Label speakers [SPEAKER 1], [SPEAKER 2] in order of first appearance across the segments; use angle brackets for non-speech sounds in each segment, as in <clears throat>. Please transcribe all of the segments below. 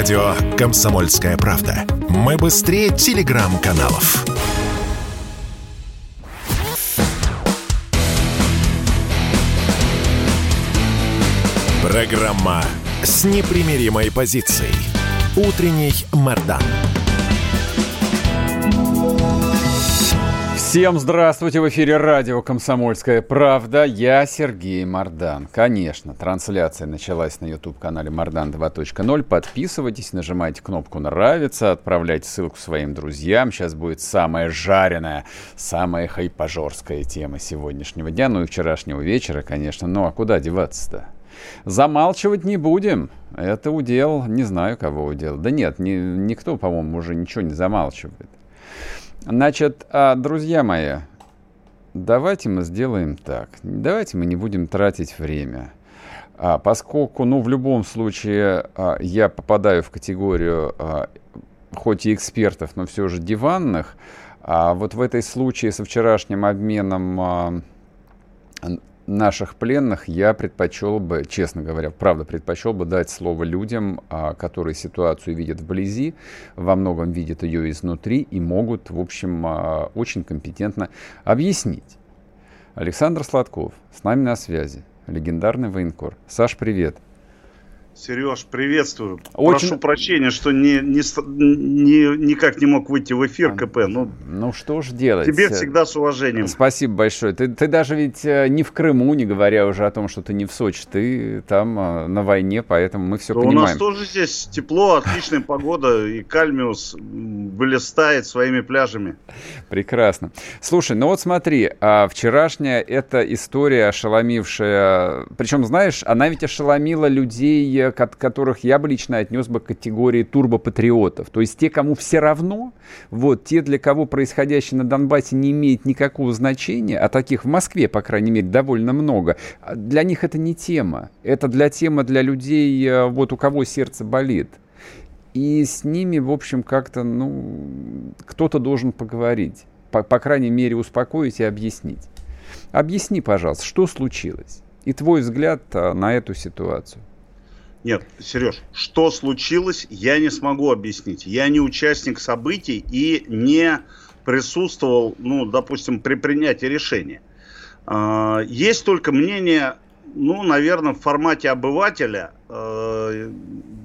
[SPEAKER 1] Радио «Комсомольская правда». Мы быстрее телеграм-каналов. Программа с непримиримой позицией. Утренний Мордан.
[SPEAKER 2] Всем здравствуйте! В эфире радио «Комсомольская правда». Я Сергей Мордан. Конечно, трансляция началась на YouTube-канале «Мордан 2.0». Подписывайтесь, нажимайте кнопку «Нравится», отправляйте ссылку своим друзьям. Сейчас будет самая жареная, самая хайпажорская тема сегодняшнего дня, ну и вчерашнего вечера, конечно. Ну а куда деваться-то? Замалчивать не будем. Это удел, не знаю, кого удел. Да нет, ни, никто, по-моему, уже ничего не замалчивает. Значит, а, друзья мои, давайте мы сделаем так. Давайте мы не будем тратить время. А, поскольку, ну, в любом случае, а, я попадаю в категорию, хоть и экспертов, но все же диванных, а вот в этой случае со вчерашним обменом наших пленных я предпочел бы, честно говоря, правда предпочел бы дать слово людям, а, которые ситуацию видят вблизи, во многом видят ее изнутри и могут, в общем, а, очень компетентно объяснить. Александр Сладков с нами на связи, легендарный военкор. Саш, привет.
[SPEAKER 3] Сереж, приветствую. Очень... Прошу прощения, что не, не, не, никак не мог выйти в эфир КП.
[SPEAKER 2] Ну, ну что ж делать.
[SPEAKER 3] Тебе всегда с уважением.
[SPEAKER 2] Спасибо большое. Ты, ты даже ведь э, не в Крыму, не говоря уже о том, что ты не в Сочи. Ты там э, на войне, поэтому мы все да понимаем.
[SPEAKER 3] У нас тоже здесь тепло, отличная погода, и Кальмиус вылезает своими пляжами.
[SPEAKER 2] Прекрасно. Слушай, ну вот смотри, а вчерашняя эта история ошеломившая, причем, знаешь, она ведь ошеломила людей которых я бы лично отнес бы к категории турбопатриотов. То есть те, кому все равно, вот, те, для кого происходящее на Донбассе не имеет никакого значения, а таких в Москве, по крайней мере, довольно много, а для них это не тема. Это для тема для людей, э, вот у кого сердце болит. И с ними, в общем, как-то, ну, кто-то должен поговорить. По, по крайней мере, успокоить и объяснить. Объясни, пожалуйста, что случилось? И твой взгляд а, на эту ситуацию.
[SPEAKER 3] Нет, Сереж, что случилось, я не смогу объяснить. Я не участник событий и не присутствовал, ну, допустим, при принятии решения. А, есть только мнение, ну, наверное, в формате обывателя, э,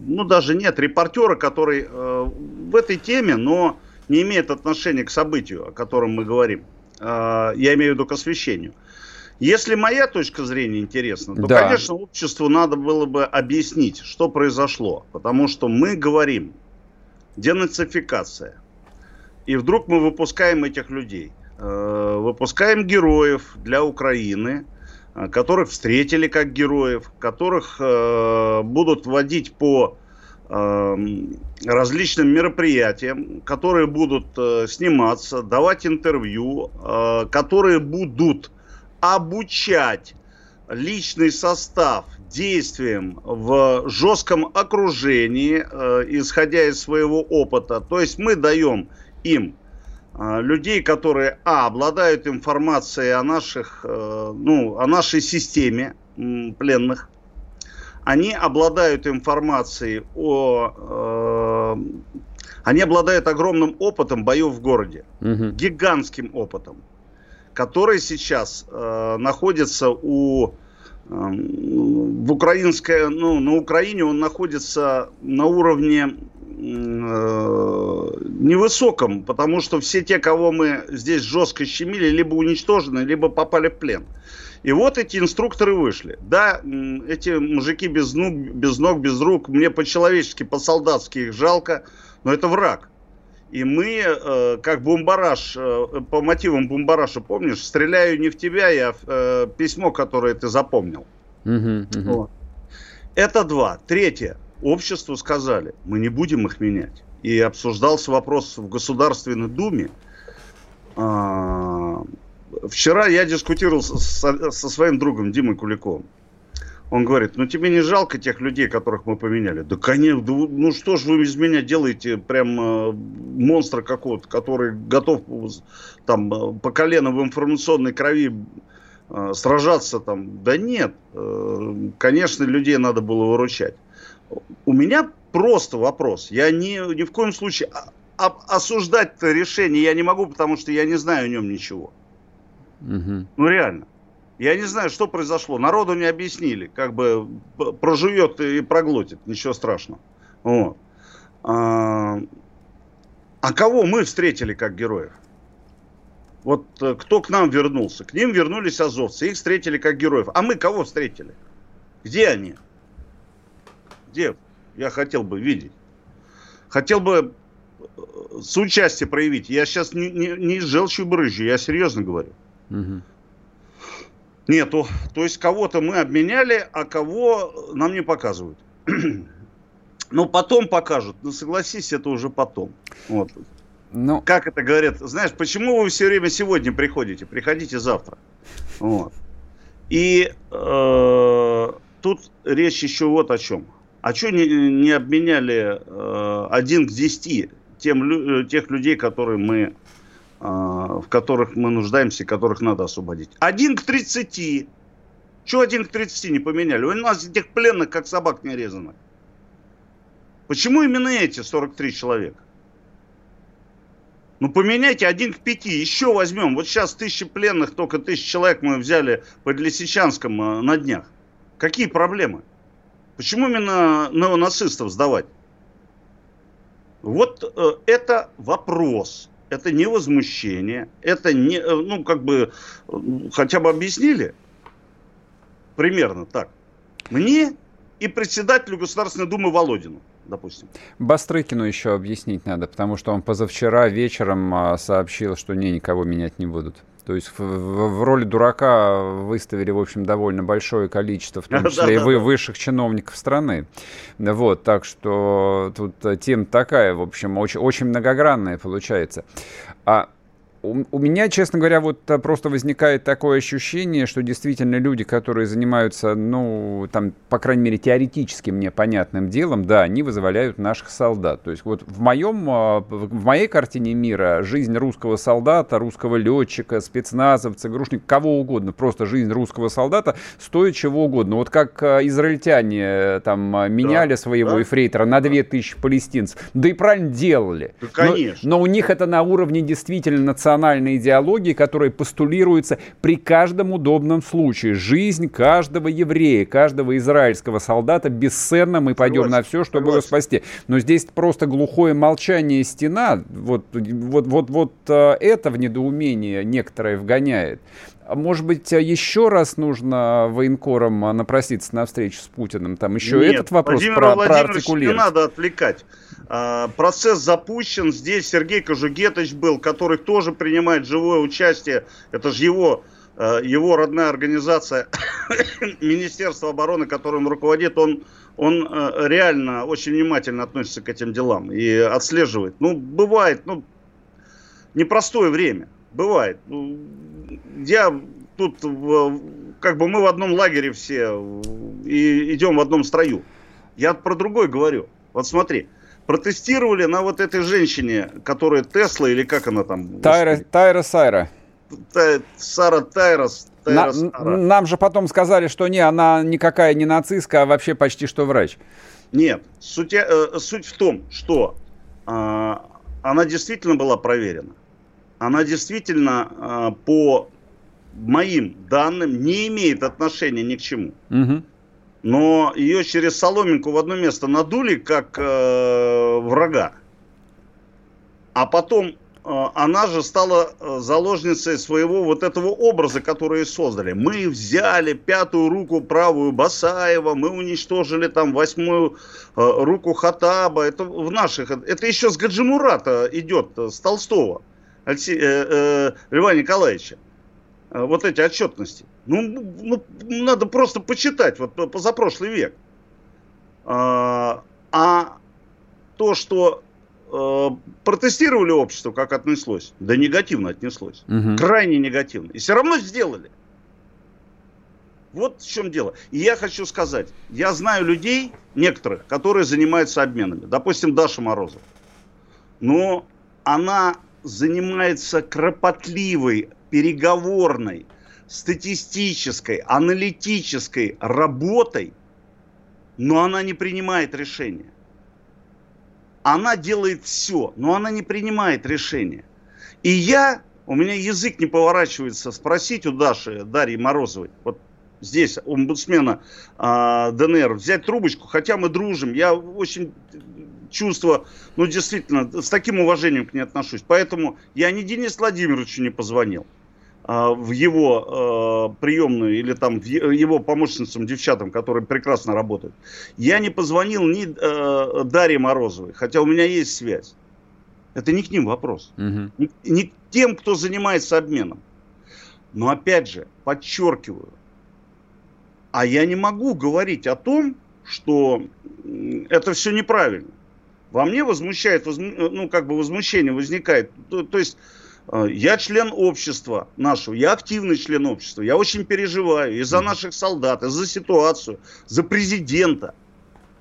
[SPEAKER 3] ну, даже нет, репортера, который э, в этой теме, но не имеет отношения к событию, о котором мы говорим. А, я имею в виду к освещению. Если моя точка зрения интересна, то, да. конечно, обществу надо было бы объяснить, что произошло. Потому что мы говорим денацификация. И вдруг мы выпускаем этих людей. Э, выпускаем героев для Украины, э, которых встретили как героев, которых э, будут вводить по различным мероприятиям, которые будут сниматься, давать интервью, которые будут обучать личный состав действиям в жестком окружении, э, исходя из своего опыта. То есть мы даем им э, людей, которые, а, обладают информацией о наших, э, ну, о нашей системе пленных, они обладают информацией о, э, они обладают огромным опытом боев в городе, угу. гигантским опытом который сейчас э, находится у э, в украинской, ну, на Украине он находится на уровне э, невысоком, потому что все те, кого мы здесь жестко щемили, либо уничтожены, либо попали в плен. И вот эти инструкторы вышли. Да, эти мужики без ног, без ног, без рук, мне по-человечески, по-солдатски их жалко, но это враг. И мы, э, как бомбараж, э, по мотивам бомбараша, помнишь, стреляю не в тебя, я в э, письмо, которое ты запомнил. Угу, угу. Вот. Это два. Третье. Обществу сказали, мы не будем их менять. И обсуждался вопрос в Государственной Думе. А, вчера я дискутировал со, со своим другом Димой Куликовым. Он говорит, ну тебе не жалко тех людей, которых мы поменяли? Да конечно, да, ну что ж вы из меня делаете прям э, монстра какого-то, который готов там э, по колено в информационной крови э, сражаться там. Да нет, э, конечно, людей надо было выручать. У меня просто вопрос. Я ни, ни в коем случае осуждать это решение я не могу, потому что я не знаю о нем ничего. Угу. Ну реально. Я не знаю, что произошло. Народу не объяснили. Как бы проживет и проглотит. Ничего страшного. Вот. А, а кого мы встретили как героев? Вот э, кто к нам вернулся? К ним вернулись азовцы. Их встретили как героев. А мы кого встретили? Где они? Где? Я хотел бы видеть. Хотел бы э, соучастие проявить. Я сейчас не, не, не желчью брызжу, я серьезно говорю. Угу. Нету. То есть кого-то мы обменяли, а кого нам не показывают. <clears throat> ну, потом покажут. Ну, согласись, это уже потом. Вот. Ну... Как это говорят? Знаешь, почему вы все время сегодня приходите? Приходите завтра. Вот. И э, тут речь еще вот о чем. А что не, не обменяли э, один к десяти тем, э, тех людей, которые мы в которых мы нуждаемся, которых надо освободить. Один к 30. Чего один к 30 не поменяли? У нас этих пленных, как собак не резано. Почему именно эти 43 человека? Ну, поменяйте один к пяти, еще возьмем. Вот сейчас тысячи пленных, только тысячи человек мы взяли под Лисичанском э, на днях. Какие проблемы? Почему именно неонацистов сдавать? Вот э, это вопрос это не возмущение, это не, э, ну, как бы, хотя бы объяснили, примерно так, мне и председателю Государственной Думы Володину допустим.
[SPEAKER 2] Бастрыкину еще объяснить надо, потому что он позавчера вечером а, сообщил, что не, никого менять не будут. То есть в, в, в роли дурака выставили, в общем, довольно большое количество, в том числе и вы, высших чиновников страны. Вот, так что тут тема такая, в общем, очень, очень многогранная получается. А у, меня, честно говоря, вот э, просто возникает такое ощущение, что действительно люди, которые занимаются, ну, там, по крайней мере, теоретически мне понятным делом, да, они вызволяют наших солдат. То есть вот в моем, э, в моей картине мира жизнь русского солдата, русского летчика, спецназовца, грушника, кого угодно, просто жизнь русского солдата стоит чего угодно. Вот как э, израильтяне там меняли да, своего да? эфрейтора на 2000 палестинцев, да и правильно делали. Да, конечно. Но, но у них это на уровне действительно национального национальной идеологии, которая постулируется при каждом удобном случае. Жизнь каждого еврея, каждого израильского солдата бесценна, мы пойдем Согласен. на все, чтобы Согласен. его спасти. Но здесь просто глухое молчание стена, вот, вот, вот, вот э, это в недоумение некоторое вгоняет. Может быть, еще раз нужно военкорам напроситься на встречу с Путиным? Там еще Нет, этот вопрос Владимир про, проартикулировать.
[SPEAKER 3] не надо отвлекать. А, процесс запущен. Здесь Сергей Кожугетович был, который тоже принимает живое участие. Это же его, а, его родная организация <coughs> Министерство обороны, которым руководит. Он, он а, реально очень внимательно относится к этим делам и отслеживает. Ну, бывает, ну, непростое время. Бывает. Ну, я тут, как бы мы в одном лагере все и идем в одном строю. Я про другой говорю. Вот смотри, протестировали на вот этой женщине, которая Тесла или как она там?
[SPEAKER 2] Тайра, Тайра Сайра.
[SPEAKER 3] Сара Тайрос.
[SPEAKER 2] На, нам же потом сказали, что не, она никакая не нацистка, а вообще почти что врач.
[SPEAKER 3] Нет, суть, э, суть в том, что э, она действительно была проверена. Она действительно э, по моим данным не имеет отношения ни к чему. Угу но ее через соломинку в одно место надули как э, врага. А потом э, она же стала э, заложницей своего вот этого образа, который создали. Мы взяли пятую руку правую Басаева, мы уничтожили там восьмую э, руку Хатаба. Это в наших, это еще с Гаджимурата идет, с Толстого, Алексея, э, э, Льва Николаевича. Э, вот эти отчетности. Ну, ну, надо просто почитать, вот позапрошлый век. А, а то, что э, протестировали общество, как отнеслось, да негативно отнеслось. Угу. Крайне негативно. И все равно сделали. Вот в чем дело. И я хочу сказать, я знаю людей, некоторых, которые занимаются обменами. Допустим, Даша Морозов. Но она занимается кропотливой переговорной, статистической, аналитической работой, но она не принимает решения. она делает все, но она не принимает решения. И я, у меня язык не поворачивается спросить у Даши, Дарьи Морозовой, вот здесь, омбудсмена э, ДНР, взять трубочку, хотя мы дружим, я очень чувство, ну, действительно, с таким уважением к ней отношусь. Поэтому я ни Денису Владимировичу не позвонил в его э, приемную или там в его помощницам, девчатам, которые прекрасно работают. Я не позвонил ни э, Дарье Морозовой, хотя у меня есть связь. Это не к ним вопрос. Угу. Не, не к тем, кто занимается обменом. Но опять же, подчеркиваю, а я не могу говорить о том, что это все неправильно. Во мне возмущает, ну, как бы возмущение возникает. То, то есть, я член общества нашего, я активный член общества, я очень переживаю и за наших солдат, и за ситуацию, за президента,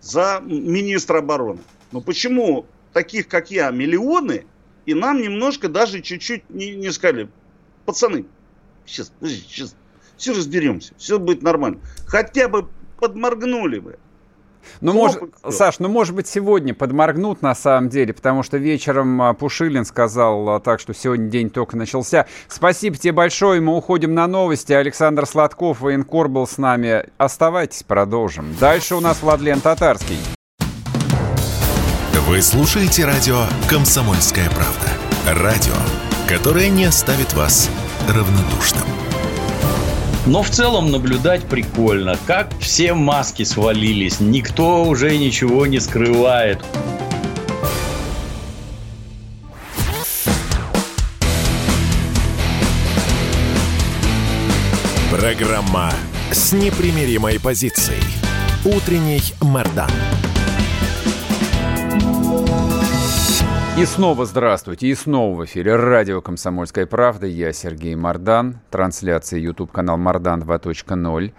[SPEAKER 3] за министра обороны. Но почему таких, как я, миллионы, и нам немножко даже чуть-чуть не, не сказали, пацаны, сейчас, сейчас, все разберемся, все будет нормально. Хотя бы подморгнули бы.
[SPEAKER 2] Ну, может, Саш, ну, может быть, сегодня подморгнут на самом деле, потому что вечером а, Пушилин сказал а, так, что сегодня день только начался. Спасибо тебе большое, мы уходим на новости. Александр Сладков, военкор был с нами. Оставайтесь, продолжим. Дальше у нас Владлен Татарский.
[SPEAKER 1] Вы слушаете радио «Комсомольская правда». Радио, которое не оставит вас равнодушным.
[SPEAKER 4] Но в целом наблюдать прикольно, как все маски свалились, никто уже ничего не скрывает.
[SPEAKER 1] Программа с непримиримой позицией. Утренний Мордан.
[SPEAKER 2] И снова здравствуйте, и снова в эфире радио «Комсомольская правда». Я Сергей Мордан, трансляция YouTube-канал «Мордан 2.0».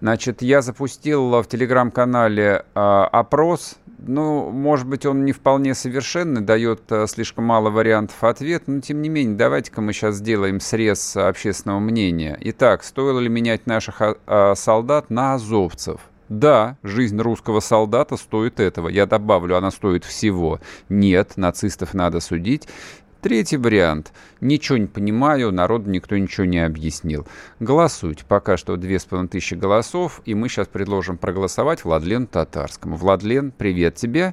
[SPEAKER 2] Значит, я запустил в телеграм-канале э, опрос. Ну, может быть, он не вполне совершенный, дает э, слишком мало вариантов ответа, но тем не менее, давайте-ка мы сейчас сделаем срез общественного мнения. Итак, стоило ли менять наших э, солдат на азовцев? Да, жизнь русского солдата стоит этого. Я добавлю, она стоит всего. Нет, нацистов надо судить. Третий вариант. Ничего не понимаю, народу никто ничего не объяснил. Голосуйте. Пока что две с половиной тысячи голосов, и мы сейчас предложим проголосовать Владлену Татарскому. Владлен, привет тебе.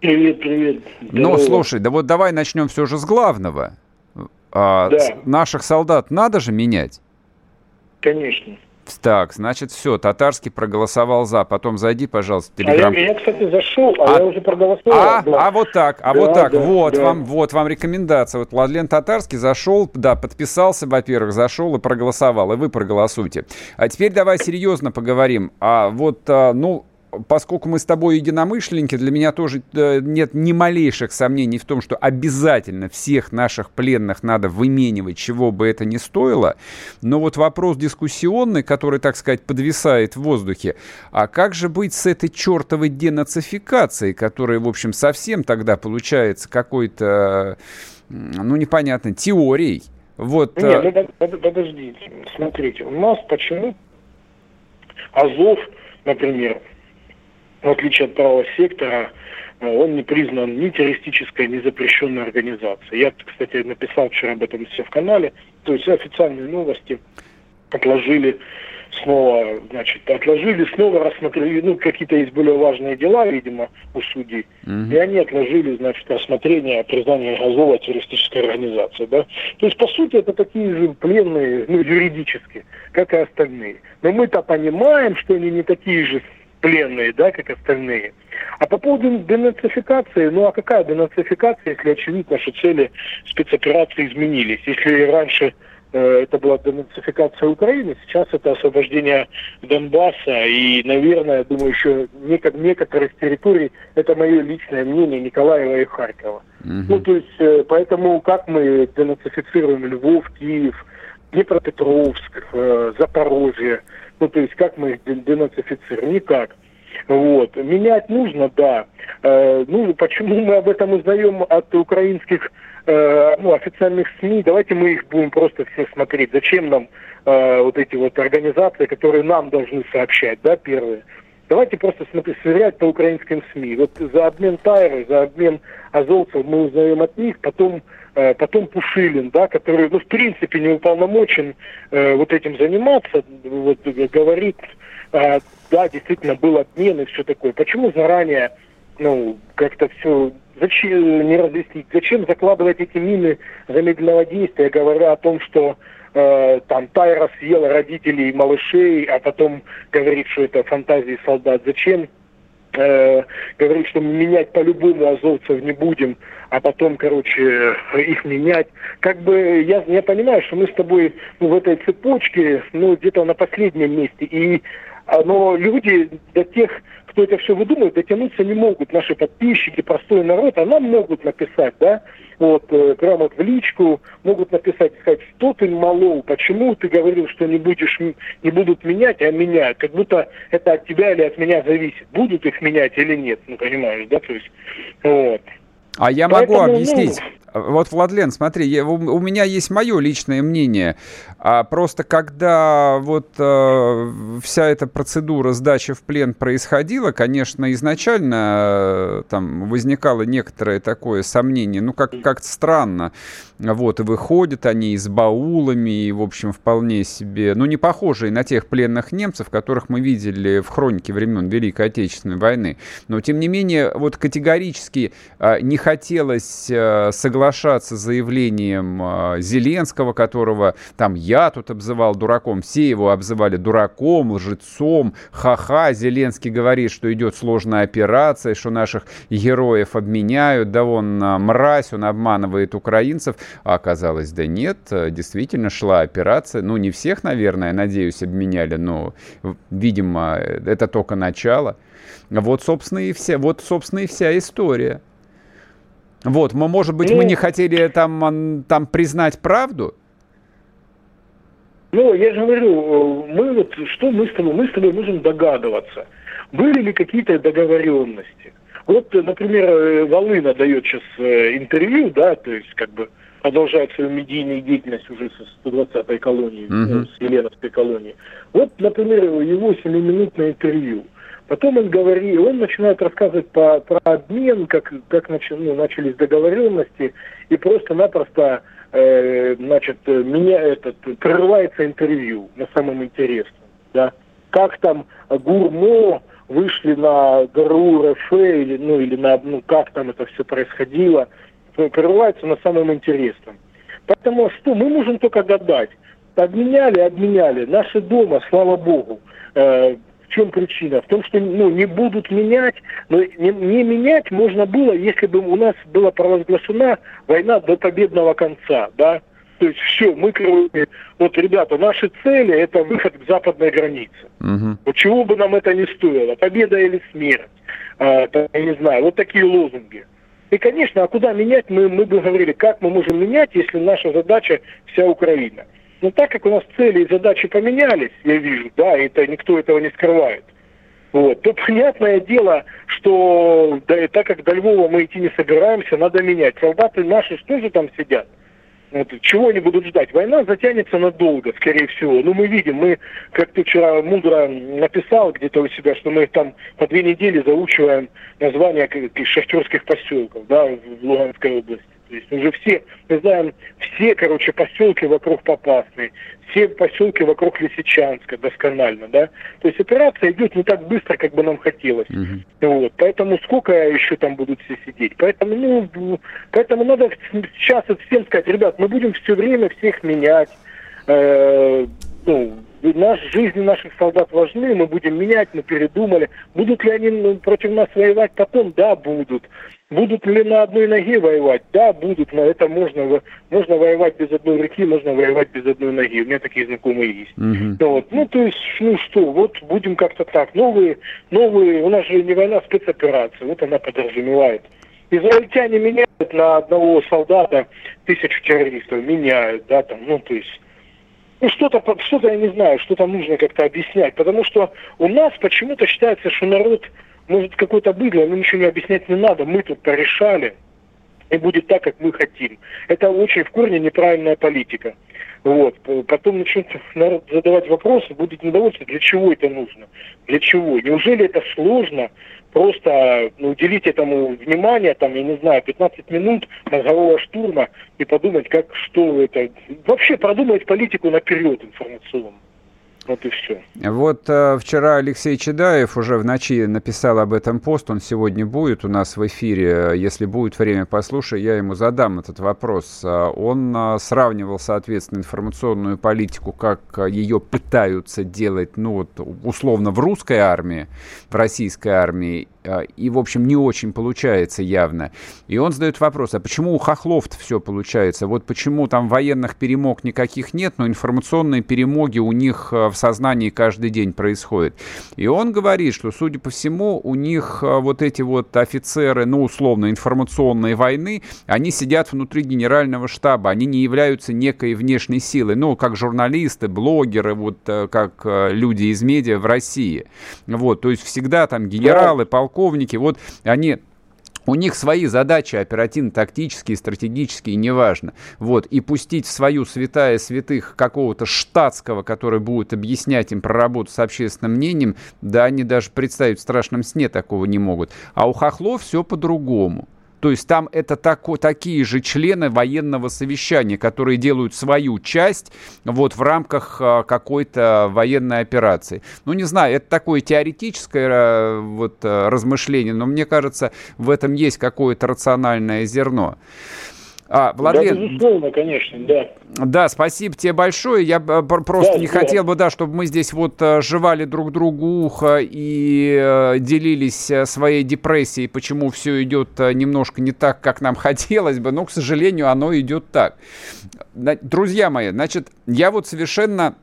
[SPEAKER 5] Привет, привет.
[SPEAKER 2] Ну, слушай, да вот давай начнем все же с главного. А, да. Наших солдат надо же менять?
[SPEAKER 5] Конечно.
[SPEAKER 2] Так, значит, все, Татарский проголосовал за. Потом зайди, пожалуйста, в Телеграм.
[SPEAKER 5] А я, я, кстати, зашел, а, а я уже проголосовал.
[SPEAKER 2] А, да. а вот так, а да, вот так, да, вот да. вам, вот вам рекомендация. Вот Владлен Татарский зашел, да, подписался, во-первых, зашел и проголосовал, и вы проголосуйте. А теперь давай серьезно поговорим. А вот, а, ну, поскольку мы с тобой единомышленники, для меня тоже э, нет ни малейших сомнений в том, что обязательно всех наших пленных надо выменивать, чего бы это ни стоило. Но вот вопрос дискуссионный, который, так сказать, подвисает в воздухе, а как же быть с этой чертовой денацификацией, которая, в общем, совсем тогда получается какой-то, ну, непонятно, теорией? Вот,
[SPEAKER 5] Нет, э, ну, подождите, смотрите, у нас почему Азов, например, в отличие от правого сектора, э, он не признан ни террористической, ни запрещенной организацией. Я, кстати, написал вчера об этом все в канале. То есть официальные новости отложили снова, значит, отложили, снова рассмотрели, ну, какие-то есть более важные дела, видимо, у судей, mm-hmm. и они отложили, значит, рассмотрение признания Азова террористической организацией, да. То есть, по сути, это такие же пленные, ну, юридически, как и остальные. Но мы-то понимаем, что они не такие же пленные, да, как остальные. А по поводу денацификации, ну а какая денацификация, если очевидно, что цели спецоперации изменились? Если раньше э, это была денацификация Украины, сейчас это освобождение Донбасса и, наверное, я думаю, еще нек- некоторых территорий, это мое личное мнение Николаева и Харькова. Угу. Ну, то есть, э, поэтому как мы денацифицируем Львов, Киев, Днепропетровск, э, Запорожье, ну, то есть как мы их денацифицируем? Никак. Вот. Менять нужно, да. Э, ну, почему мы об этом узнаем от украинских э, ну, официальных СМИ? Давайте мы их будем просто все смотреть. Зачем нам э, вот эти вот организации, которые нам должны сообщать, да, первые? Давайте просто сверять по украинским СМИ. Вот за обмен Тайры, за обмен азовцев мы узнаем от них, потом, потом Пушилин, да, который, ну, в принципе, не уполномочен э, вот этим заниматься, вот, говорит, э, да, действительно, был обмен и все такое. Почему заранее, ну, как-то все зачем не разъяснить, зачем закладывать эти мины замедленного действия, говоря о том, что э, там Тайра съела родителей и малышей, а потом говорит, что это фантазии солдат. Зачем э, что мы менять по-любому азовцев не будем, а потом, короче, их менять. Как бы я, я понимаю, что мы с тобой ну, в этой цепочке, ну, где-то на последнем месте. И а, но люди до тех, кто это все выдумывает, дотянуться не могут. Наши подписчики, простой народ, а нам могут написать, да, вот, э, прямо в личку, могут написать, сказать, что ты молол, почему ты говорил, что не будешь, не будут менять, а меняют. Как будто это от тебя или от меня зависит, будут их менять или нет, ну, понимаешь, да, то есть, вот.
[SPEAKER 2] А я могу Поэтому, объяснить. Ну, вот, Владлен, смотри, я, у, у меня есть мое личное мнение. А просто когда вот э, вся эта процедура сдачи в плен происходила, конечно, изначально э, там возникало некоторое такое сомнение, ну, как, как-то странно. Вот, и выходят они с баулами, и, в общем, вполне себе, ну, не похожие на тех пленных немцев, которых мы видели в хронике времен Великой Отечественной войны. Но, тем не менее, вот категорически э, не хотелось э, согласиться соглашаться с заявлением э, Зеленского, которого там я тут обзывал дураком, все его обзывали дураком, лжецом, ха-ха. Зеленский говорит, что идет сложная операция, что наших героев обменяют, да он э, мразь, он обманывает украинцев. А оказалось, да нет, действительно шла операция. Ну, не всех, наверное, надеюсь, обменяли, но, видимо, это только начало. Вот, собственно, и вся, вот, собственно, и вся история. Вот, мы, может быть, ну, мы не хотели там, там признать правду?
[SPEAKER 5] Ну, я же говорю, мы вот, что мы с тобой, мы с тобой можем догадываться. Были ли какие-то договоренности? Вот, например, Волына дает сейчас э, интервью, да, то есть как бы продолжает свою медийную деятельность уже со 120-й колонии, uh-huh. с Еленовской колонии. Вот, например, его 7-минутное интервью – Потом он говорит, он начинает рассказывать по, про обмен, как, как начали, ну, начались договоренности, и просто-напросто э, значит, меня этот, прерывается интервью на самом интересном. Да? Как там Гурмо вышли на ГРУ РФ, или, ну, или на, ну, как там это все происходило, прерывается на самом интересном. Поэтому что, мы можем только гадать. Обменяли, обменяли. Наши дома, слава богу, э, в чем причина? В том, что ну, не будут менять, но не, не менять можно было, если бы у нас была провозглашена война до победного конца, да? То есть все, мы, вот, ребята, наши цели – это выход к западной границе. Угу. Вот чего бы нам это ни стоило, победа или смерть, а, я не знаю, вот такие лозунги. И, конечно, а куда менять, мы, мы бы говорили, как мы можем менять, если наша задача вся Украина. Но так как у нас цели и задачи поменялись, я вижу, да, это никто этого не скрывает, вот, то понятное дело, что да, и так как до Львова мы идти не собираемся, надо менять. Солдаты наши что же там сидят? Вот, чего они будут ждать? Война затянется надолго, скорее всего. Ну, мы видим, мы, как ты вчера мудро написал где-то у себя, что мы там по две недели заучиваем названия шахтерских поселков, да, в Луганской области. То есть уже все, мы знаем все, короче, поселки вокруг Попасной, все поселки вокруг Лисичанска досконально, да. То есть операция идет не так быстро, как бы нам хотелось. Uh-huh. Вот. Поэтому сколько еще там будут все сидеть? Поэтому, ну, поэтому надо сейчас всем сказать, ребят, мы будем все время всех менять. Э, ну, наш, жизни наших солдат важны, мы будем менять, мы передумали. Будут ли они ну, против нас воевать потом? Да, будут. Будут ли на одной ноге воевать? Да, будут, но это можно, можно воевать без одной руки, можно воевать без одной ноги. У меня такие знакомые есть. Uh-huh. Вот. Ну, то есть, ну что, вот будем как-то так. Новые, новые, у нас же не война, а спецоперация, вот она подразумевает. Израильтяне меняют на одного солдата тысячу террористов, меняют, да, там, ну, то есть ну, что-то, что-то, я не знаю, что-то нужно как-то объяснять, потому что у нас почему-то считается, что народ может какой-то быдло, ему ничего не объяснять не надо, мы тут порешали. и будет так, как мы хотим. Это очень в корне неправильная политика. Вот. Потом начнет народ задавать вопросы, будет недовольство, для чего это нужно, для чего. Неужели это сложно просто ну, уделить этому внимание, там, я не знаю, 15 минут мозгового штурма и подумать, как, что это, вообще продумать политику наперед информационную. Вот и все.
[SPEAKER 2] Вот э, вчера Алексей Чедаев уже в ночи написал об этом пост. Он сегодня будет у нас в эфире. Если будет время, послушай, я ему задам этот вопрос. Э, он э, сравнивал, соответственно, информационную политику, как ее пытаются делать, ну вот, условно, в русской армии, в российской армии, а, и, в общем, не очень получается явно. И он задает вопрос, а почему у хохлов-то все получается? Вот почему там военных перемог никаких нет, но информационные перемоги у них в сознании каждый день происходят. И он говорит, что, судя по всему, у них а, вот эти вот офицеры, ну, условно, информационной войны, они сидят внутри генерального штаба, они не являются некой внешней силой, ну, как журналисты, блогеры, вот как люди из медиа в России. Вот, то есть всегда там генералы, полковники, вот они у них свои задачи оперативно-тактические, стратегические, неважно. Вот. И пустить в свою святая святых какого-то штатского, который будет объяснять им про работу с общественным мнением, да они даже представить в страшном сне такого не могут. А у хохлов все по-другому. То есть там это тако, такие же члены военного совещания, которые делают свою часть вот в рамках а, какой-то военной операции. Ну, не знаю, это такое теоретическое а, вот а, размышление, но мне кажется, в этом есть какое-то рациональное зерно.
[SPEAKER 5] А, Владлен... Да, безусловно, конечно, да.
[SPEAKER 2] Да, спасибо тебе большое. Я э, просто да, не да. хотел бы, да, чтобы мы здесь вот э, жевали друг другу ухо и э, делились своей депрессией, почему все идет немножко не так, как нам <laughs> хотелось бы, но, к сожалению, оно идет так. Друзья мои, значит, я вот совершенно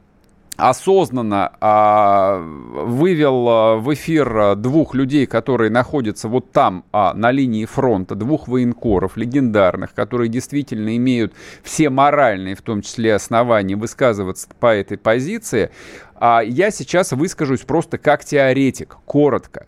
[SPEAKER 2] осознанно а, вывел а, в эфир а, двух людей, которые находятся вот там, а, на линии фронта, двух военкоров легендарных, которые действительно имеют все моральные, в том числе основания, высказываться по этой позиции, а, я сейчас выскажусь просто как теоретик, коротко.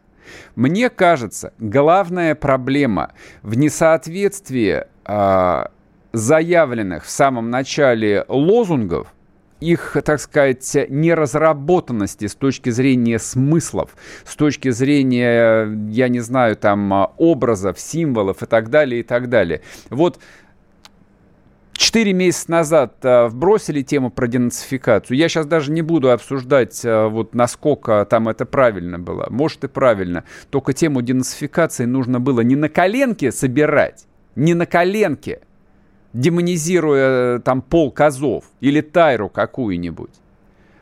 [SPEAKER 2] Мне кажется, главная проблема в несоответствии а, заявленных в самом начале лозунгов – их, так сказать, неразработанности с точки зрения смыслов, с точки зрения, я не знаю, там, образов, символов и так далее, и так далее. Вот Четыре месяца назад вбросили тему про денацификацию. Я сейчас даже не буду обсуждать, а, вот насколько там это правильно было. Может и правильно. Только тему денацификации нужно было не на коленке собирать, не на коленке, демонизируя э, там пол козов или тайру какую-нибудь.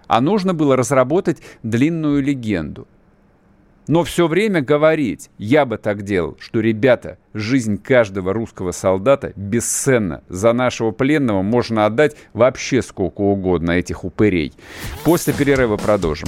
[SPEAKER 2] А нужно было разработать длинную легенду. Но все время говорить, я бы так делал, что, ребята, жизнь каждого русского солдата бесценна. За нашего пленного можно отдать вообще сколько угодно этих упырей. После перерыва продолжим.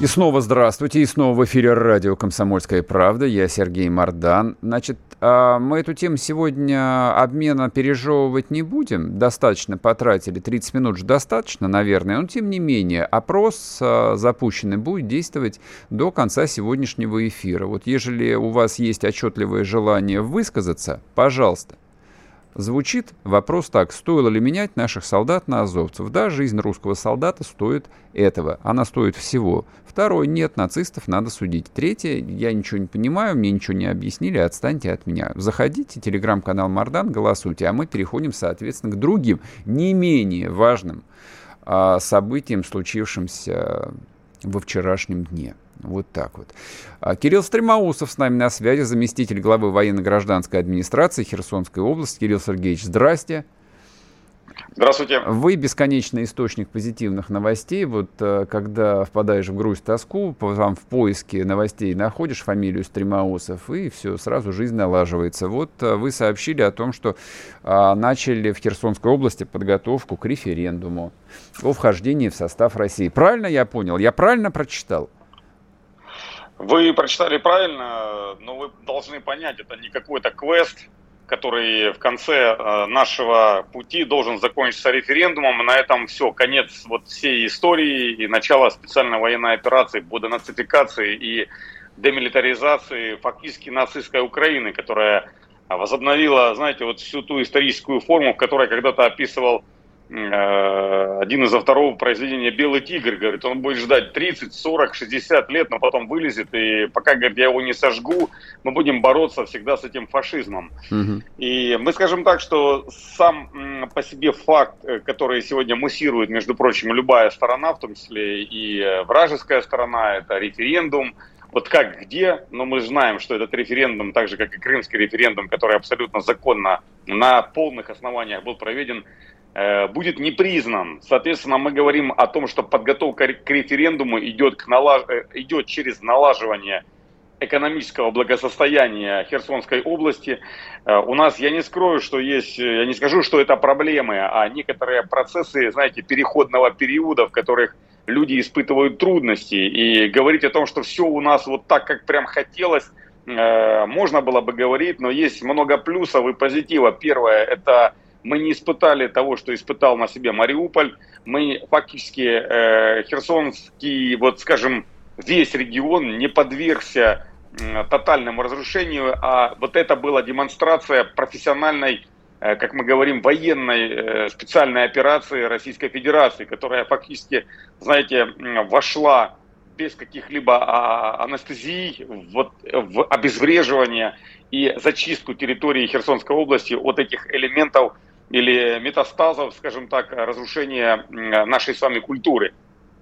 [SPEAKER 2] И снова здравствуйте, и снова в эфире радио «Комсомольская правда». Я Сергей Мордан. Значит, а, мы эту тему сегодня обмена пережевывать не будем. Достаточно потратили, 30 минут же достаточно, наверное. Но, тем не менее, опрос а, запущенный будет действовать до конца сегодняшнего эфира. Вот ежели у вас есть отчетливое желание высказаться, пожалуйста, Звучит вопрос так, стоило ли менять наших солдат на азовцев? Да, жизнь русского солдата стоит этого, она стоит всего. Второй, нет, нацистов надо судить. Третье, я ничего не понимаю, мне ничего не объяснили, отстаньте от меня. Заходите, телеграм-канал Мардан, голосуйте, а мы переходим, соответственно, к другим, не менее важным а, событиям, случившимся во вчерашнем дне. Вот так вот. А, Кирилл Стремоусов с нами на связи, заместитель главы военно-гражданской администрации Херсонской области. Кирилл Сергеевич, здрасте. Здравствуйте. Вы бесконечный источник позитивных новостей. Вот э, когда впадаешь в грусть, тоску, вам в поиске новостей находишь фамилию Стремоусов, и все, сразу жизнь налаживается. Вот э, вы сообщили о том, что а, начали в Херсонской области подготовку к референдуму о вхождении в состав России. Правильно я понял? Я правильно прочитал?
[SPEAKER 6] Вы прочитали правильно, но вы должны понять, это не какой-то квест, который в конце э, нашего пути должен закончиться референдумом. И на этом все, конец вот всей истории и начало специальной военной операции по денацификации и демилитаризации фактически нацистской Украины, которая возобновила, знаете, вот всю ту историческую форму, в которой когда-то описывал один из авторов произведения «Белый тигр», говорит, он будет ждать 30, 40, 60 лет, но потом вылезет, и пока, говорит, я его не сожгу, мы будем бороться всегда с этим фашизмом. Угу. И мы скажем так, что сам по себе факт, э, который сегодня муссирует, между прочим, любая сторона, в том числе и э, вражеская сторона, это референдум, вот как где, но мы знаем, что этот референдум, так же как и крымский референдум, который абсолютно законно на полных основаниях был проведен, Э, будет не признан. Соответственно, мы говорим о том, что подготовка к референдуму идет, к налаж... Э, идет через налаживание экономического благосостояния Херсонской области. Э, у нас, я не скрою, что есть, я не скажу, что это проблемы, а некоторые процессы, знаете, переходного периода, в которых люди испытывают трудности. И говорить о том, что все у нас вот так, как прям хотелось, можно было бы говорить, но есть много плюсов и позитива. Первое – это мы не испытали того, что испытал на себе Мариуполь. Мы фактически э, Херсонский, вот скажем, весь регион не подвергся э, тотальному разрушению, а вот это была демонстрация профессиональной, э, как мы говорим, военной э, специальной операции Российской Федерации, которая фактически, знаете, вошла без каких-либо а, анестезий вот, в обезвреживание и зачистку территории Херсонской области от этих элементов или метастазов, скажем так, разрушения нашей с вами культуры.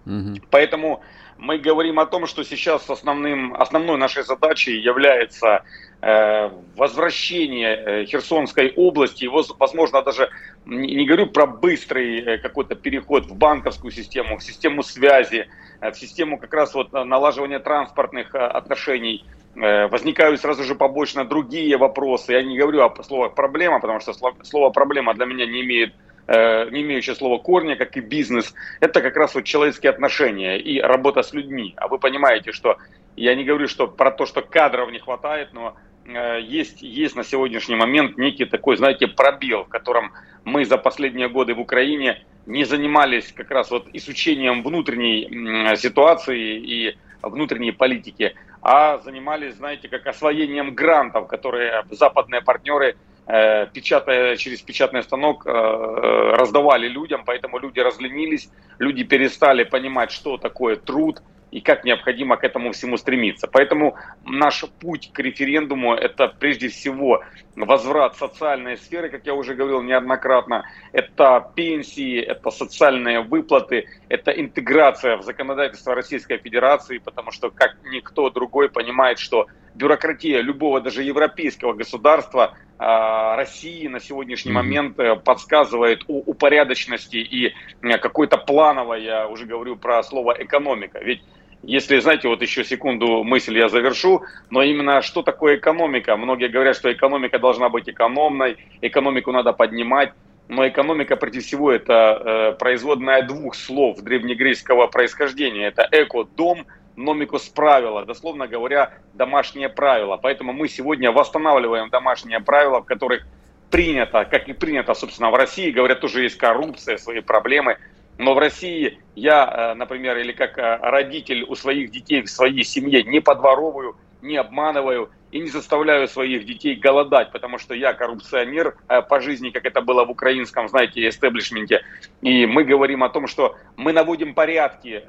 [SPEAKER 6] Угу. Поэтому мы говорим о том, что сейчас основным, основной нашей задачей является э, возвращение э, Херсонской области, его, возможно, даже не, не говорю про быстрый э, какой-то переход в банковскую систему, в систему связи, э, в систему как раз вот налаживания транспортных отношений – возникают сразу же побочно другие вопросы. Я не говорю о словах проблема, потому что слово проблема для меня не имеет э, не имеющее слова корня, как и бизнес, это как раз вот человеческие отношения и работа с людьми. А вы понимаете, что я не говорю что про то, что кадров не хватает, но э, есть, есть на сегодняшний момент некий такой, знаете, пробел, в котором мы за последние годы в Украине не занимались как раз вот изучением внутренней ситуации и внутренней политики, а занимались, знаете, как освоением грантов, которые западные партнеры э, печатая через печатный станок э, раздавали людям, поэтому люди разленились, люди перестали понимать, что такое труд, и как необходимо к этому всему стремиться. Поэтому наш путь к референдуму – это прежде всего возврат социальной сферы, как я уже говорил неоднократно, это пенсии, это социальные выплаты, это интеграция в законодательство Российской Федерации, потому что как никто другой понимает, что бюрократия любого даже европейского государства а, России на сегодняшний момент э, подсказывает о упорядоченности и какой-то плановой, я уже говорю про слово экономика. Ведь если, знаете, вот еще секунду мысль я завершу, но именно что такое экономика? Многие говорят, что экономика должна быть экономной, экономику надо поднимать, но экономика, прежде всего, это э, производная двух слов древнегреческого происхождения. Это эко – дом, номикус – правила, дословно говоря, домашние правила. Поэтому мы сегодня восстанавливаем домашние правила, в которых принято, как и принято, собственно, в России, говорят, тоже есть коррупция, свои проблемы – но в России я, э, например, или как э, родитель у своих детей в своей семье не подворовываю, не обманываю и не заставляю своих детей голодать, потому что я коррупционер э, по жизни, как это было в украинском, знаете, эстеблишменте. И мы говорим о том, что мы наводим порядки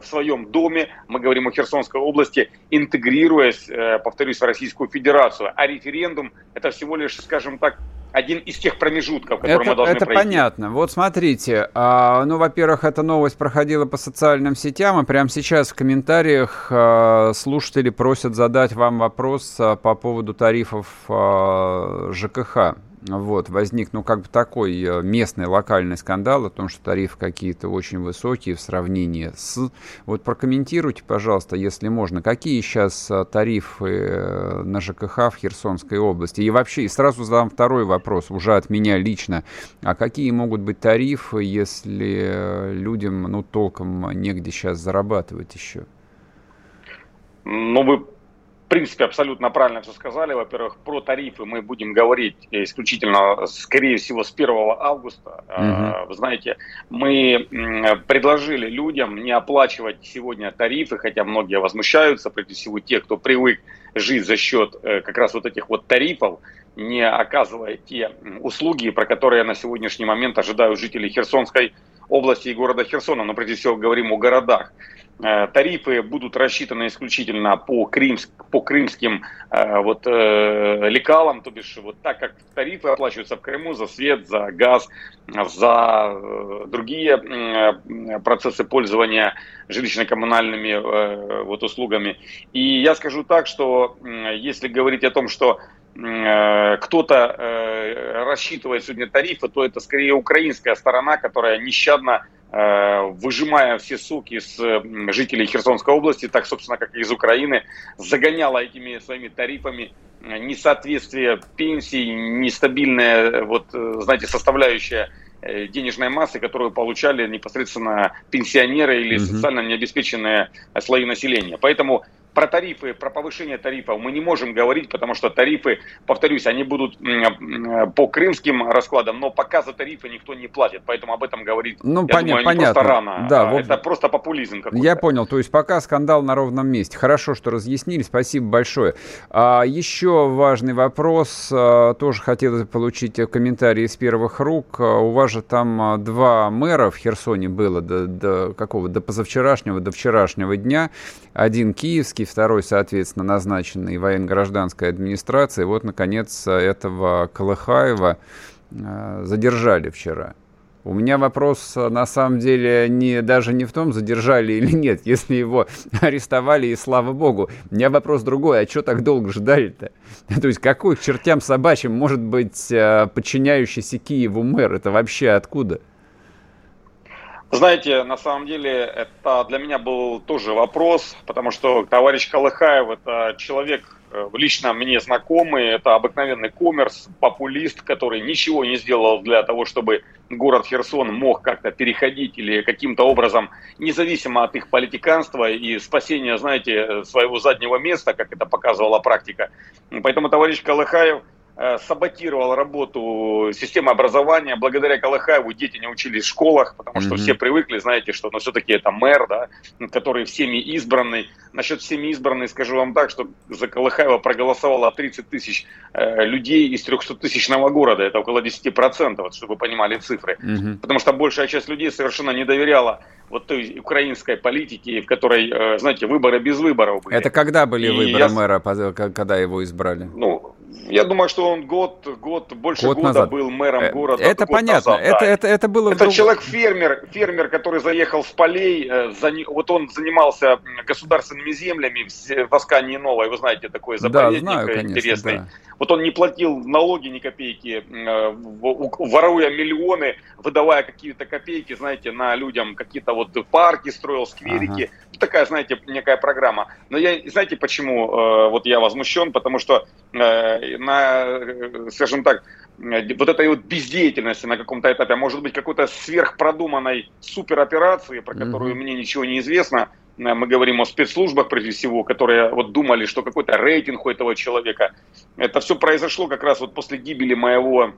[SPEAKER 6] в своем доме, мы говорим о Херсонской области, интегрируясь, повторюсь, в Российскую Федерацию. А референдум это всего лишь, скажем так, один из тех промежутков, которые
[SPEAKER 2] это,
[SPEAKER 6] мы должны
[SPEAKER 2] Это
[SPEAKER 6] пройти.
[SPEAKER 2] понятно. Вот смотрите, а, ну, во-первых, эта новость проходила по социальным сетям, и прямо сейчас в комментариях а, слушатели просят задать вам вопрос а, по поводу тарифов а, ЖКХ. Вот, возник, ну, как бы такой э, местный локальный скандал о том, что тарифы какие-то очень высокие в сравнении с... Вот прокомментируйте, пожалуйста, если можно, какие сейчас э, тарифы э, на ЖКХ в Херсонской области? И вообще, и сразу задам второй вопрос, уже от меня лично. А какие могут быть тарифы, если людям, ну, толком негде сейчас зарабатывать еще?
[SPEAKER 6] Ну, вы принципе, абсолютно правильно все сказали. Во-первых, про тарифы мы будем говорить исключительно, скорее всего, с 1 августа. Угу. Вы знаете, мы предложили людям не оплачивать сегодня тарифы, хотя многие возмущаются, прежде всего те, кто привык жить за счет э, как раз вот этих вот тарифов, не оказывая те услуги, про которые на сегодняшний момент ожидают жители Херсонской области и города Херсона, но прежде всего говорим о городах. Э, тарифы будут рассчитаны исключительно по, крымск, по крымским э, вот, э, лекалам, то бишь вот так как тарифы оплачиваются в Крыму за свет, за газ, за э, другие э, процессы пользования жилищно-коммунальными э, вот, услугами. И я скажу так, что э, если говорить о том, что кто-то э, рассчитывает сегодня тарифы, то это скорее украинская сторона, которая нещадно Э, выжимая все соки с жителей Херсонской области, так, собственно, как и из Украины, загоняла этими своими тарифами э, несоответствие пенсий, нестабильная, вот, э, знаете, составляющая денежной массы, которую получали непосредственно пенсионеры или социально необеспеченные слои населения. Поэтому про тарифы, про повышение тарифов мы не можем говорить, потому что тарифы, повторюсь, они будут по крымским раскладам, но пока за тарифы никто не платит, поэтому об этом говорить,
[SPEAKER 2] ну, я поня- думаю, понятно.
[SPEAKER 6] просто рано. Да, вот это просто популизм какой-то.
[SPEAKER 2] Я понял, то есть пока скандал на ровном месте. Хорошо, что разъяснили, спасибо большое. А, еще важный вопрос, а, тоже хотелось получить комментарии из первых рук. А, у вас же там а, два мэра в Херсоне было до, до какого, до позавчерашнего, до вчерашнего дня. Один киевский, и второй, соответственно, назначенный военно-гражданской администрацией. Вот, наконец, этого Колыхаева э, задержали вчера. У меня вопрос, на самом деле, не, даже не в том, задержали или нет, <laughs> если его арестовали, и слава богу. У меня вопрос другой, а что так долго ждали-то? <laughs> То есть какой к чертям собачьим может быть э, подчиняющийся Киеву мэр? Это вообще откуда?
[SPEAKER 6] Знаете, на самом деле это для меня был тоже вопрос, потому что товарищ Калыхаев это человек э, лично мне знакомый, это обыкновенный коммерс, популист, который ничего не сделал для того, чтобы город Херсон мог как-то переходить или каким-то образом, независимо от их политиканства и спасения, знаете, своего заднего места, как это показывала практика. Поэтому товарищ Э, саботировал работу системы образования. Благодаря Калахаеву дети не учились в школах, потому что mm-hmm. все привыкли, знаете, что ну, все-таки это мэр, да, который всеми избранный. Насчет всеми избранный скажу вам так, что за Калахаева проголосовало 30 тысяч э, людей из 300-тысячного города. Это около 10%, вот, чтобы вы понимали цифры. Mm-hmm. Потому что большая часть людей совершенно не доверяла вот той украинской политике, в которой, э, знаете, выборы без выборов были.
[SPEAKER 2] Это когда были И выборы я... мэра, когда его избрали?
[SPEAKER 6] Ну, я думаю, что он год, год больше год года назад. был мэром э, города.
[SPEAKER 2] Это понятно. Назад, это, да. это, это было.
[SPEAKER 6] Это вдруг... человек фермер, фермер, который заехал с полей. Э, за, вот он занимался государственными землями в Аскании Новой. Вы знаете, такой заповедник да, знаю, конечно, интересный. Да. Вот он не платил налоги ни копейки, э, воруя миллионы, выдавая какие-то копейки, знаете, на людям какие-то вот парки строил, скверики. Ага. Такая, знаете, некая программа. Но я, знаете, почему вот я возмущен? Потому что на, скажем так, вот этой вот бездеятельности на каком-то этапе, может быть, какой-то сверхпродуманной супероперации, про которую mm-hmm. мне ничего не известно. Мы говорим о спецслужбах, прежде всего, которые вот думали, что какой-то рейтинг у этого человека. Это все произошло как раз вот после гибели моего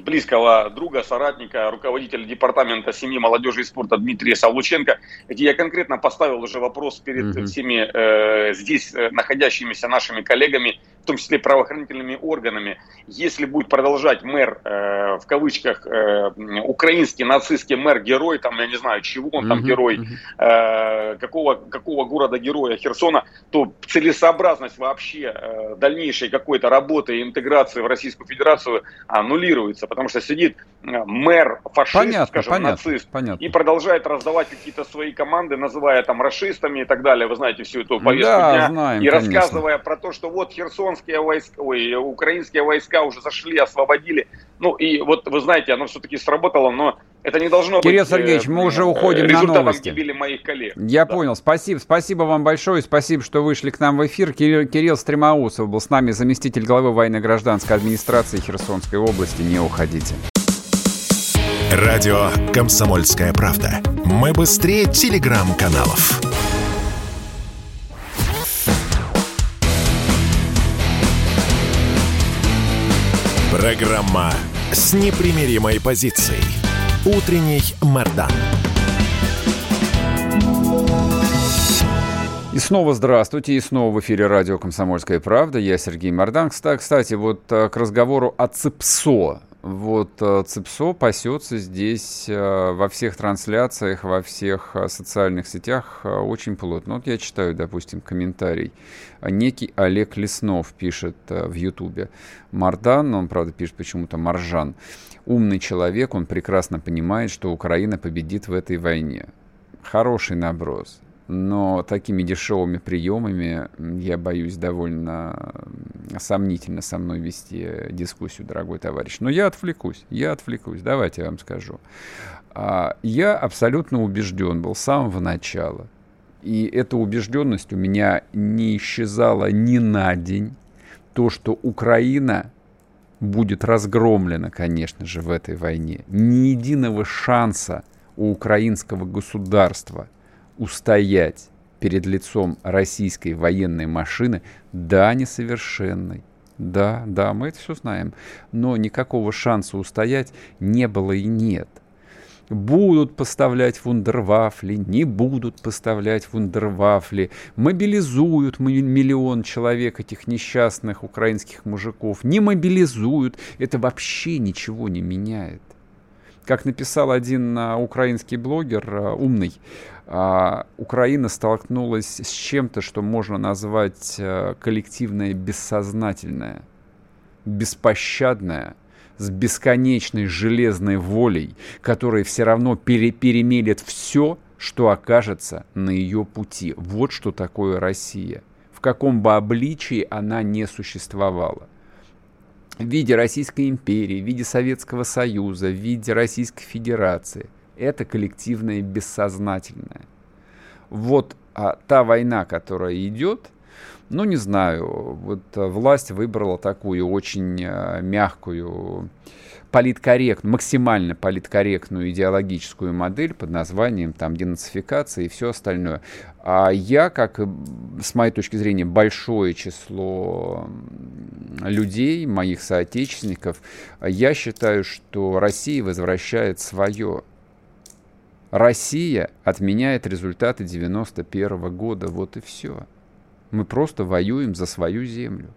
[SPEAKER 6] близкого друга, соратника, руководителя департамента семьи, молодежи и спорта Дмитрия Савлученко, где я конкретно поставил уже вопрос перед mm-hmm. всеми э, здесь э, находящимися нашими коллегами, в том числе правоохранительными органами, если будет продолжать мэр, э, в кавычках, э, украинский нацистский мэр-герой, там, я не знаю, чего он там герой, э, какого, какого города-героя Херсона, то целесообразность вообще э, дальнейшей какой-то работы и интеграции в Российскую Федерацию аннулируется, потому что сидит э, мэр, фашист, понятно, скажем, понятно, нацист, понятно. и продолжает раздавать какие-то свои команды, называя там расистами и так далее, вы знаете всю эту повестку да, дня, знаем, и конечно. рассказывая про то, что вот Херсон херсонские войска, ой, украинские войска уже зашли, освободили. Ну и вот вы знаете, оно все-таки сработало, но это не должно
[SPEAKER 2] Кирилл
[SPEAKER 6] быть
[SPEAKER 2] Сергеевич, мы уже уходим на новости. гибели моих коллег. Я да. понял. Спасибо. Спасибо вам большое. Спасибо, что вышли к нам в эфир. Кирилл, Кирилл Стремоусов был с нами, заместитель главы военно-гражданской администрации Херсонской области. Не уходите.
[SPEAKER 1] Радио «Комсомольская правда». Мы быстрее телеграм-каналов. Программа с непримиримой позицией. Утренний Мордан.
[SPEAKER 2] И снова здравствуйте, и снова в эфире радио «Комсомольская правда». Я Сергей Мордан. Кстати, вот э, к разговору о ЦИПСО. Вот э, ЦИПСО пасется здесь э, во всех трансляциях, во всех социальных сетях очень плотно. Вот я читаю, допустим, комментарий. Некий Олег Леснов пишет в Ютубе. Мардан, он, правда, пишет почему-то Маржан умный человек, он прекрасно понимает, что Украина победит в этой войне. Хороший наброс. Но такими дешевыми приемами, я боюсь, довольно сомнительно со мной вести дискуссию, дорогой товарищ. Но я отвлекусь, я отвлекусь, давайте я вам скажу. А, я абсолютно убежден был с самого начала. И эта убежденность у меня не исчезала ни на день. То, что Украина будет разгромлена, конечно же, в этой войне. Ни единого шанса у украинского государства устоять перед лицом российской военной машины, да, несовершенной, да, да, мы это все знаем, но никакого шанса устоять не было и нет – будут поставлять вундервафли, не будут поставлять вундервафли, мобилизуют миллион человек этих несчастных украинских мужиков, не мобилизуют, это вообще ничего не меняет. Как написал один а, украинский блогер, а, умный, а, Украина столкнулась с чем-то, что можно назвать коллективное бессознательное, беспощадное – с бесконечной железной волей, которая все равно пере перемелет все, что окажется на ее пути. Вот что такое Россия. В каком бы обличии она не существовала. В виде Российской империи, в виде Советского Союза, в виде Российской Федерации. Это коллективное бессознательное. Вот а та война, которая идет, ну, не знаю, вот э, власть выбрала такую очень э, мягкую, политкорректную, максимально политкорректную идеологическую модель под названием там денацификация и все остальное. А я, как с моей точки зрения, большое число людей, моих соотечественников, я считаю, что Россия возвращает свое. Россия отменяет результаты 91 года, вот и все. Мы просто воюем за свою землю.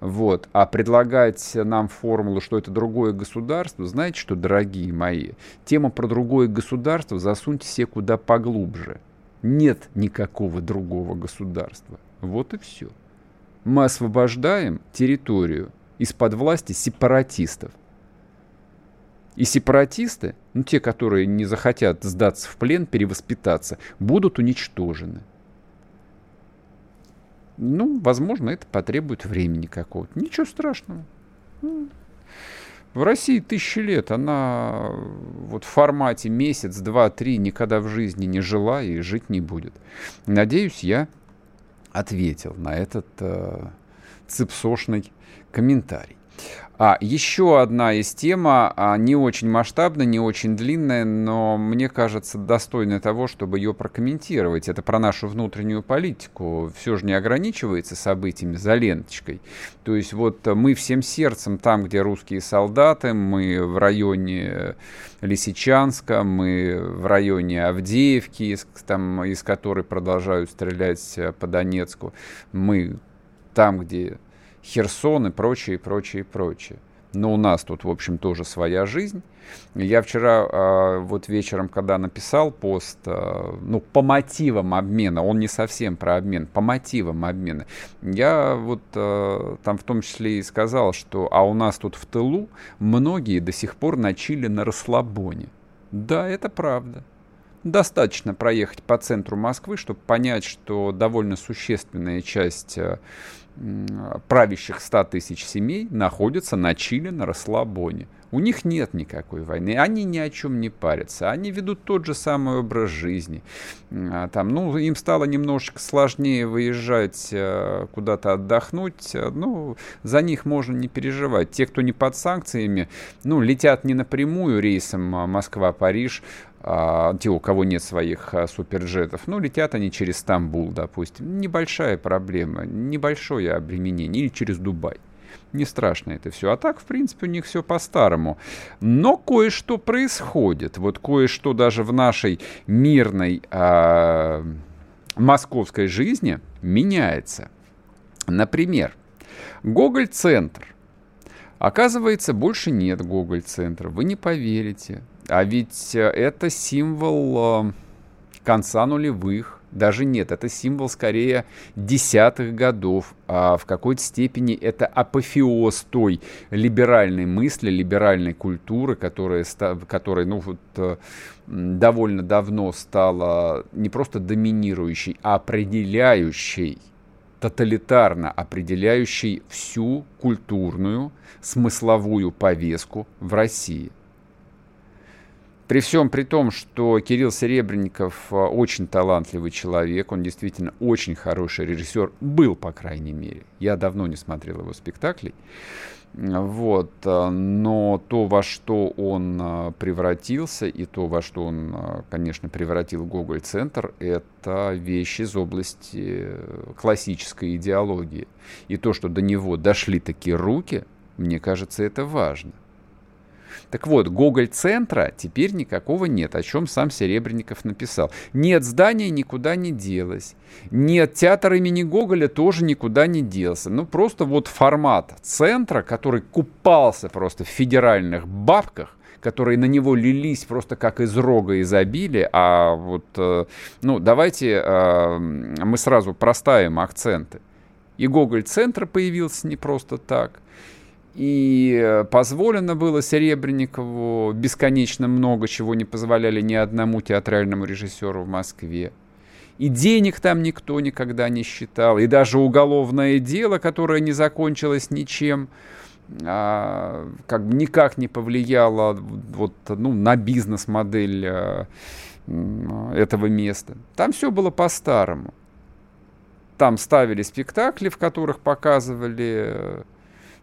[SPEAKER 2] Вот. А предлагать нам формулу, что это другое государство, знаете что, дорогие мои, тема про другое государство засуньте себе куда поглубже. Нет никакого другого государства. Вот и все. Мы освобождаем территорию из-под власти сепаратистов. И сепаратисты, ну те, которые не захотят сдаться в плен, перевоспитаться, будут уничтожены. Ну, возможно, это потребует времени какого-то. Ничего страшного. В России тысячи лет, она вот в формате месяц, два, три никогда в жизни не жила и жить не будет. Надеюсь, я ответил на этот э, цепсошный комментарий. А еще одна из тема, а, не очень масштабная, не очень длинная, но мне кажется достойная того, чтобы ее прокомментировать. Это про нашу внутреннюю политику. Все же не ограничивается событиями за ленточкой. То есть вот мы всем сердцем там, где русские солдаты, мы в районе Лисичанска, мы в районе Авдеевки, из, там, из которой продолжают стрелять э, по Донецку. Мы там, где Херсон и прочее, и прочее, и прочее. Но у нас тут, в общем, тоже своя жизнь. Я вчера, э, вот вечером, когда написал пост, э, ну, по мотивам обмена, он не совсем про обмен, по мотивам обмена, я вот э, там в том числе и сказал, что, а у нас тут в тылу многие до сих пор начали на расслабоне. Да, это правда. Достаточно проехать по центру Москвы, чтобы понять, что довольно существенная часть правящих 100 тысяч семей находятся на Чили, на расслабоне. У них нет никакой войны, они ни о чем не парятся, они ведут тот же самый образ жизни. А, там, ну, им стало немножечко сложнее выезжать э, куда-то отдохнуть, э, ну, за них можно не переживать. Те, кто не под санкциями, ну, летят не напрямую рейсом а, Москва-Париж, а, те, у кого нет своих суперджетов, ну, летят они через Стамбул, допустим. Небольшая проблема, небольшое обременение, или через Дубай. Не страшно это все. А так, в принципе, у них все по-старому. Но кое-что происходит. Вот кое-что даже в нашей мирной э, московской жизни меняется. Например, Гоголь-центр. Оказывается, больше нет Гоголь-центра. Вы не поверите. А ведь э, это символ э, конца нулевых даже нет, это символ скорее десятых годов. А в какой-то степени это апофеоз той либеральной мысли, либеральной культуры, которая, которая ну, вот, э, довольно давно стала не просто доминирующей, а определяющей тоталитарно определяющей всю культурную, смысловую повестку в России. При всем при том, что Кирилл Серебренников а, очень талантливый человек, он действительно очень хороший режиссер, был, по крайней мере. Я давно не смотрел его спектаклей. Вот, а, но то, во что он а, превратился, и то, во что он, конечно, превратил Гоголь-центр, это вещи из области классической идеологии. И то, что до него дошли такие руки, мне кажется, это важно. Так вот, Гоголь-центра теперь никакого нет, о чем сам Серебренников написал. Нет, здания никуда не делось. Нет, театр имени Гоголя тоже никуда не делся. Ну, просто вот формат центра, который купался просто в федеральных бабках, которые на него лились просто как из рога изобилия, а вот, э, ну, давайте э, мы сразу проставим акценты. И Гоголь-центр появился не просто так, и э, позволено было Серебренникову бесконечно много чего не позволяли ни одному театральному режиссеру в Москве. И денег там никто никогда не считал. И даже уголовное дело, которое не закончилось ничем, а, как бы никак не повлияло вот, ну, на бизнес-модель а, этого места. Там все было по-старому. Там ставили спектакли, в которых показывали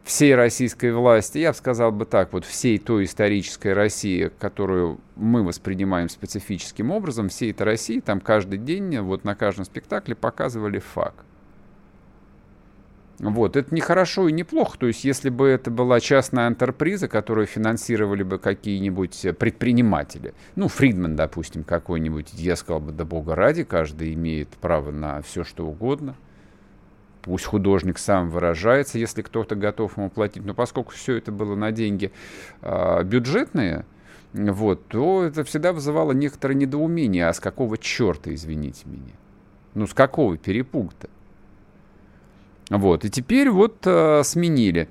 [SPEAKER 2] всей российской власти, я бы сказал бы так, вот всей той исторической России, которую мы воспринимаем специфическим образом, всей этой России, там каждый день, вот на каждом спектакле показывали факт. Вот, это не хорошо и не плохо. То есть, если бы это была частная антерприза, которую финансировали бы какие-нибудь предприниматели, ну, Фридман, допустим, какой-нибудь, я сказал бы, да бога ради, каждый имеет право на все, что угодно. Пусть художник сам выражается, если кто-то готов ему платить. Но поскольку все это было на деньги э, бюджетные, вот, то это всегда вызывало некоторое недоумение. А с какого черта, извините меня? Ну, с какого перепуга-то? Вот, и теперь вот э, сменили.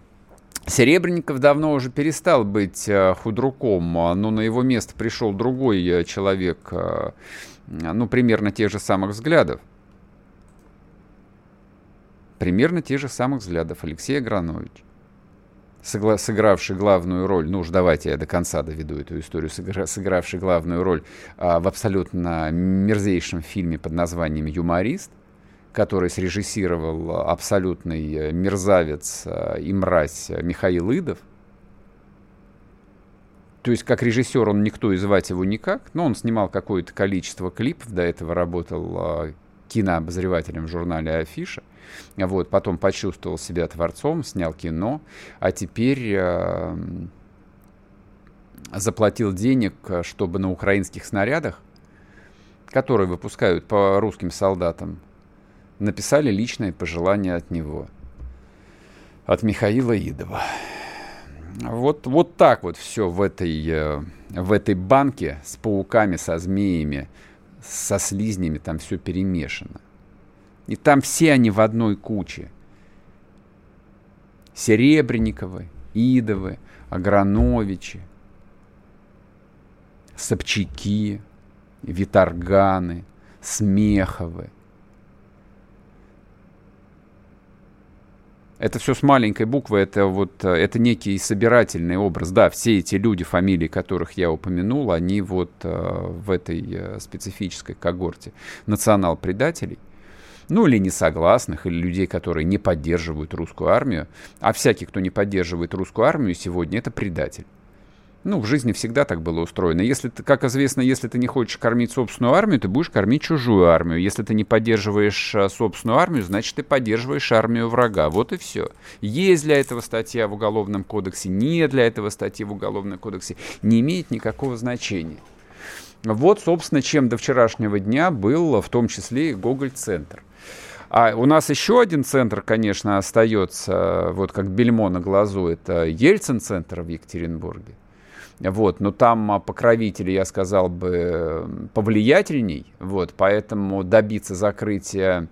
[SPEAKER 2] Серебренников давно уже перестал быть э, худруком, но на его место пришел другой человек, э, ну, примерно тех же самых взглядов примерно тех же самых взглядов Алексей Агранович, сыгравший главную роль, ну уж давайте я до конца доведу эту историю, сыгравший главную роль а, в абсолютно мерзейшем фильме под названием «Юморист», который срежиссировал абсолютный э, мерзавец э, и мразь Михаил Идов. То есть как режиссер он никто и звать его никак, но он снимал какое-то количество клипов, до этого работал а, кинообозревателем в журнале «Афиша». Вот, потом почувствовал себя творцом, снял кино, а теперь э, заплатил денег, чтобы на украинских снарядах, которые выпускают по русским солдатам, написали личное пожелание от него, от Михаила Идова. Вот, вот так вот все в этой, э, в этой банке с пауками, со змеями, со слизнями, там все перемешано. И там все они в одной куче. Серебренниковы, Идовы, Аграновичи, Собчаки, Виторганы, Смеховы. Это все с маленькой буквы, это вот, это некий собирательный образ. Да, все эти люди, фамилии которых я упомянул, они вот в этой специфической когорте национал-предателей ну или несогласных, или людей, которые не поддерживают русскую армию. А всякий, кто не поддерживает русскую армию сегодня, это предатель. Ну, в жизни всегда так было устроено. Если ты, как известно, если ты не хочешь кормить собственную армию, ты будешь кормить чужую армию. Если ты не поддерживаешь а, собственную армию, значит, ты поддерживаешь армию врага. Вот и все. Есть для этого статья в Уголовном кодексе, нет для этого статьи в Уголовном кодексе. Не имеет никакого значения. Вот, собственно, чем до вчерашнего дня был в том числе и Гоголь-центр. А у нас еще один центр, конечно, остается, вот как бельмо на глазу, это Ельцин-центр в Екатеринбурге. Вот, но там покровители, я сказал бы, повлиятельней, вот, поэтому добиться закрытия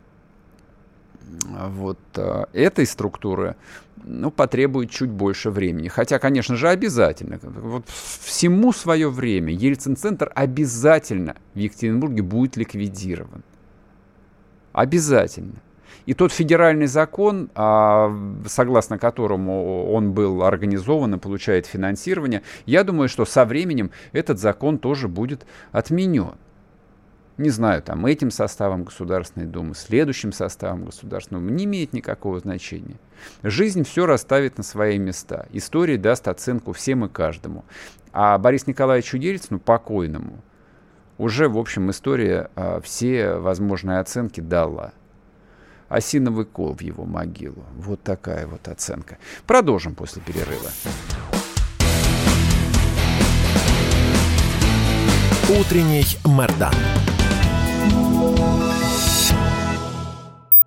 [SPEAKER 2] вот э, этой структуры ну, потребует чуть больше времени. Хотя, конечно же, обязательно. Вот всему свое время Ельцин-центр обязательно в Екатеринбурге будет ликвидирован. Обязательно. И тот федеральный закон, а, согласно которому он был организован и получает финансирование, я думаю, что со временем этот закон тоже будет отменен. Не знаю, там этим составом Государственной Думы, следующим составом Государственной Думы, не имеет никакого значения. Жизнь все расставит на свои места. История даст оценку всем и каждому. А Борис Николаевичу Ельцину, покойному, уже, в общем, история а, все возможные оценки дала осиновый кол в его могилу. Вот такая вот оценка. Продолжим после перерыва.
[SPEAKER 1] Утренний Мордан.